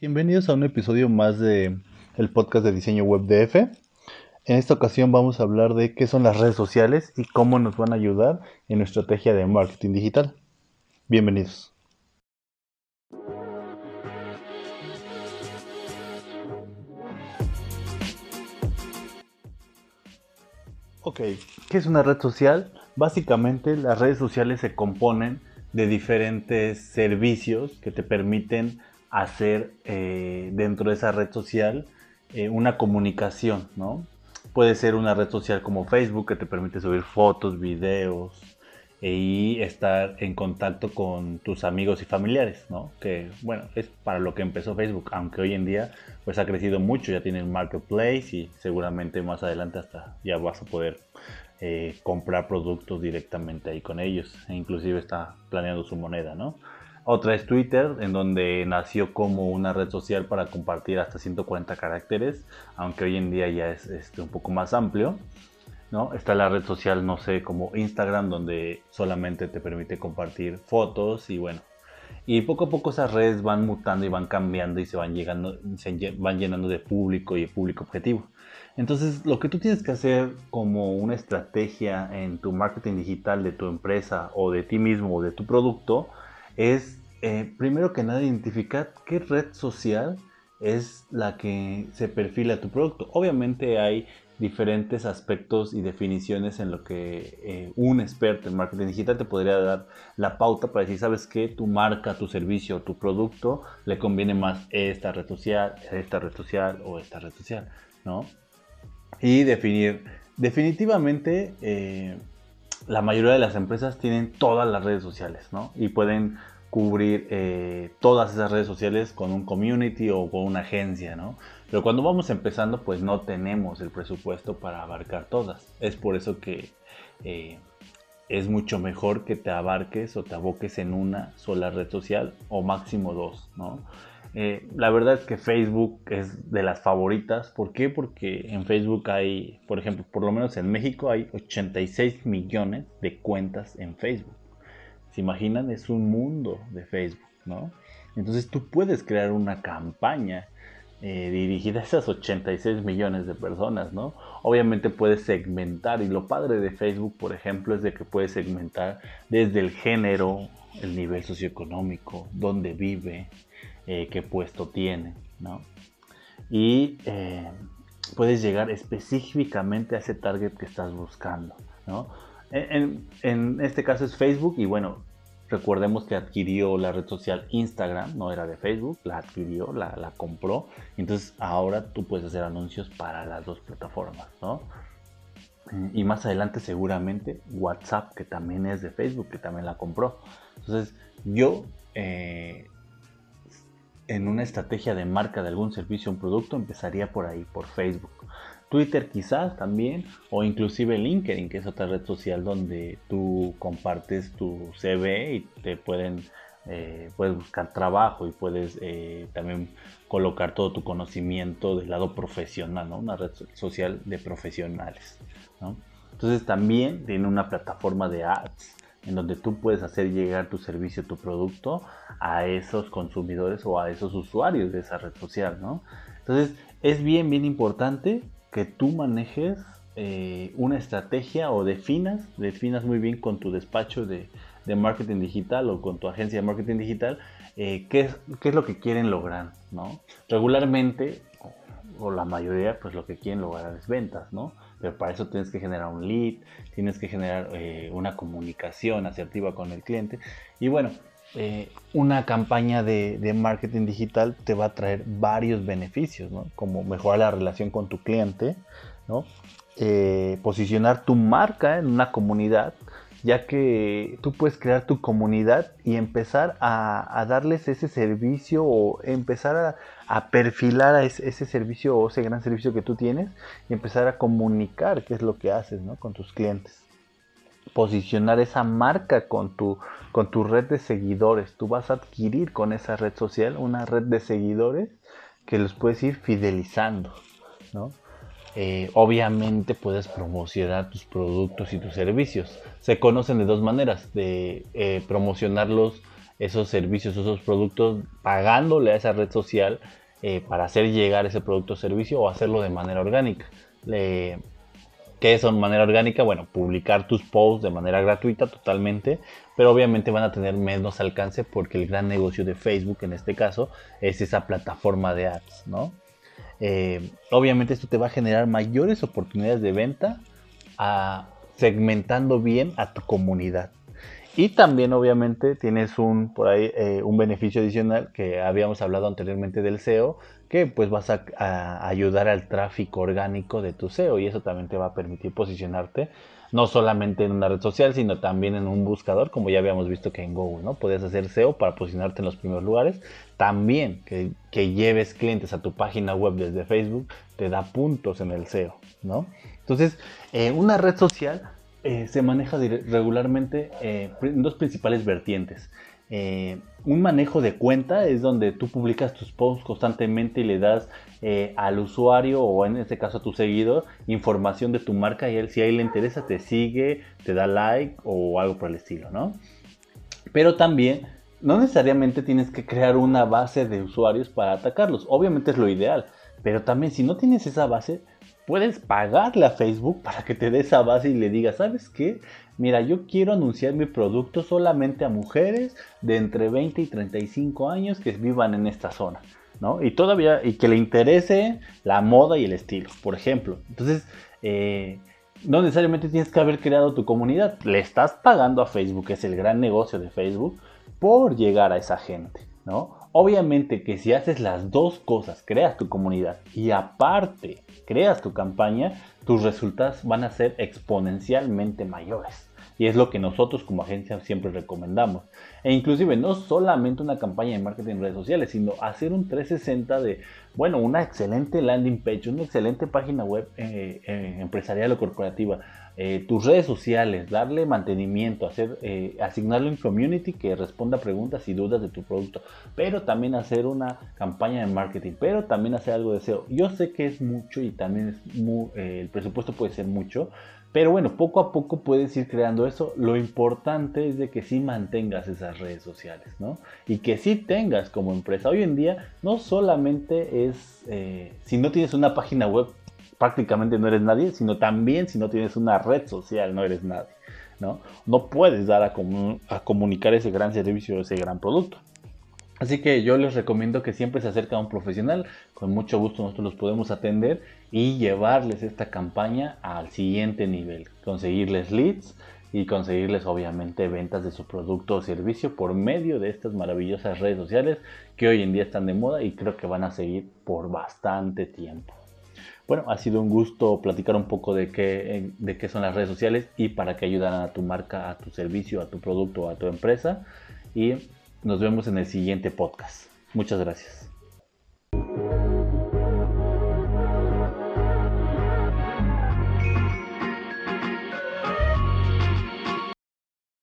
Bienvenidos a un episodio más de el podcast de diseño web DF. En esta ocasión vamos a hablar de qué son las redes sociales y cómo nos van a ayudar en nuestra estrategia de marketing digital. Bienvenidos. Ok, ¿qué es una red social? Básicamente las redes sociales se componen de diferentes servicios que te permiten hacer eh, dentro de esa red social eh, una comunicación, ¿no? Puede ser una red social como Facebook que te permite subir fotos, videos e y estar en contacto con tus amigos y familiares, ¿no? Que bueno, es para lo que empezó Facebook, aunque hoy en día pues ha crecido mucho, ya tiene el marketplace y seguramente más adelante hasta ya vas a poder eh, comprar productos directamente ahí con ellos, e inclusive está planeando su moneda, ¿no? Otra es Twitter, en donde nació como una red social para compartir hasta 140 caracteres, aunque hoy en día ya es este, un poco más amplio. ¿no? Está la red social, no sé, como Instagram, donde solamente te permite compartir fotos y bueno. Y poco a poco esas redes van mutando y van cambiando y se van, llegando, se van llenando de público y de público objetivo. Entonces, lo que tú tienes que hacer como una estrategia en tu marketing digital de tu empresa o de ti mismo o de tu producto es eh, primero que nada identificar qué red social es la que se perfila tu producto. Obviamente hay diferentes aspectos y definiciones en lo que eh, un experto en marketing digital te podría dar la pauta para decir, sabes que tu marca, tu servicio, tu producto le conviene más esta red social, esta red social o esta red social, ¿no? Y definir, definitivamente eh, la mayoría de las empresas tienen todas las redes sociales, ¿no? Y pueden cubrir eh, todas esas redes sociales con un community o con una agencia, ¿no? Pero cuando vamos empezando, pues no tenemos el presupuesto para abarcar todas. Es por eso que eh, es mucho mejor que te abarques o te aboques en una sola red social o máximo dos, ¿no? Eh, la verdad es que Facebook es de las favoritas. ¿Por qué? Porque en Facebook hay, por ejemplo, por lo menos en México hay 86 millones de cuentas en Facebook se imaginan, es un mundo de Facebook, ¿no? Entonces tú puedes crear una campaña eh, dirigida a esas 86 millones de personas, ¿no? Obviamente puedes segmentar y lo padre de Facebook, por ejemplo, es de que puedes segmentar desde el género, el nivel socioeconómico, dónde vive, eh, qué puesto tiene, ¿no? Y eh, puedes llegar específicamente a ese target que estás buscando, ¿no? En, este caso es Facebook y bueno, recordemos que adquirió la red social Instagram, no era de Facebook, la adquirió, la, compró. Entonces ahora tú puedes hacer anuncios para las dos plataformas, ¿no? Y más adelante seguramente WhatsApp, que también es de Facebook, que también la compró. Entonces yo eh, en una estrategia de marca de algún servicio o un producto empezaría por ahí, por Facebook. Twitter quizás también, o inclusive LinkedIn, que es otra red social donde tú compartes tu CV y te pueden, eh, puedes buscar trabajo y puedes eh, también colocar todo tu conocimiento del lado profesional, ¿no? Una red social de profesionales, Entonces también tiene una plataforma de ads en donde tú puedes hacer llegar tu servicio, tu producto a esos consumidores o a esos usuarios de esa red social, ¿no? Entonces es bien, bien importante que tú manejes eh, una estrategia o definas, definas muy bien con tu despacho de, marketing digital o con tu agencia de marketing digital eh, es, qué es lo que quieren lograr, ¿no? Regularmente, o la mayoría, pues lo que quieren lograr es ventas, ¿no? Pero para eso tienes que generar un lead, tienes que generar eh, una comunicación asertiva con el cliente. Y bueno, eh, una campaña de, marketing digital te va a traer varios beneficios, como mejorar la relación con tu cliente, eh, posicionar tu marca en una comunidad, ya que tú puedes crear tu comunidad y empezar a, darles ese servicio o empezar a, perfilar a ese, servicio o ese gran servicio que tú tienes y empezar a comunicar qué es lo que haces con tus clientes posicionar esa marca con tu, con tu red de seguidores. Tú vas a adquirir con esa red social una red de seguidores que los puedes ir fidelizando. Eh, obviamente puedes promocionar tus productos y tus servicios. Se conocen de dos maneras, de eh, promocionarlos esos servicios, esos productos, pagándole a esa red social eh, para hacer llegar ese producto o servicio o hacerlo de manera orgánica. ¿Qué es de manera orgánica? Bueno, publicar tus posts de manera gratuita totalmente, pero obviamente van a tener menos alcance porque el gran negocio de Facebook en este caso es esa plataforma de ads, ¿no? Eh, obviamente esto te va a generar mayores oportunidades de venta segmentando bien a tu comunidad. Y también obviamente tienes un por ahí eh, un beneficio adicional que habíamos hablado anteriormente del SEO, que pues vas a, ayudar al tráfico orgánico de tu SEO y eso también te va a permitir posicionarte no solamente en una red social, sino también en un buscador, como ya habíamos visto que en Google, ¿no? Puedes hacer SEO para posicionarte en los primeros lugares. También que, que lleves clientes a tu página web desde Facebook te da puntos en el SEO, ¿no? Entonces, eh, una red social eh, se maneja regularmente eh, en dos principales vertientes. Eh, un manejo de cuenta es donde tú publicas tus posts constantemente y le das al usuario o en este caso a tu seguidor información de tu marca y él si a él le interesa te sigue, te da like o algo por el estilo, ¿no? Pero también no necesariamente tienes que crear una base de usuarios para atacarlos, obviamente es lo ideal, pero también si no tienes esa base, puedes pagarle a Facebook para que te dé esa base y le digas, ¿sabes qué? Mira, yo quiero anunciar mi producto solamente a mujeres de entre 20 y 35 años que vivan en esta zona, ¿no? Y todavía, y que le interese la moda y el estilo, por ejemplo. Entonces, eh, no necesariamente tienes que haber creado tu comunidad, le estás pagando a Facebook, que es el gran negocio de Facebook, por llegar a esa gente, ¿no? Obviamente que si haces las dos cosas, creas tu comunidad y aparte creas tu campaña, tus resultados van a ser exponencialmente mayores. Y es lo que nosotros como agencia siempre recomendamos. E inclusive no solamente una campaña de marketing en redes sociales, sino hacer un 360 de, bueno, una excelente landing page, una excelente página web eh, eh, empresarial o corporativa, eh, tus redes sociales, darle mantenimiento, hacer, asignarle un community que responda preguntas y dudas de tu producto, pero también hacer una campaña de marketing, pero también hacer algo de SEO. Yo sé que es mucho y también es el presupuesto puede ser mucho, pero bueno, poco a poco puedes ir creando eso. Lo importante es de que sí mantengas esas redes sociales, ¿no? Y que sí tengas como empresa. Hoy en día no solamente es, eh, si no tienes una página web, prácticamente no eres nadie, sino también si no tienes una red social, no eres nadie, ¿no? No puedes dar a, a comunicar ese gran servicio, ese gran producto. Así que yo les recomiendo que siempre se acerque a un profesional, con mucho gusto nosotros los podemos atender y llevarles esta campaña al siguiente nivel, conseguirles leads y conseguirles obviamente ventas de su producto o servicio por medio de estas maravillosas redes sociales que hoy en día están de moda y creo que van a seguir por bastante tiempo. Bueno, ha sido un gusto platicar un poco de qué, de qué son las redes sociales y para qué ayudan a tu marca, a tu servicio, a tu producto, a tu empresa. Y nos vemos en el siguiente podcast. Muchas gracias.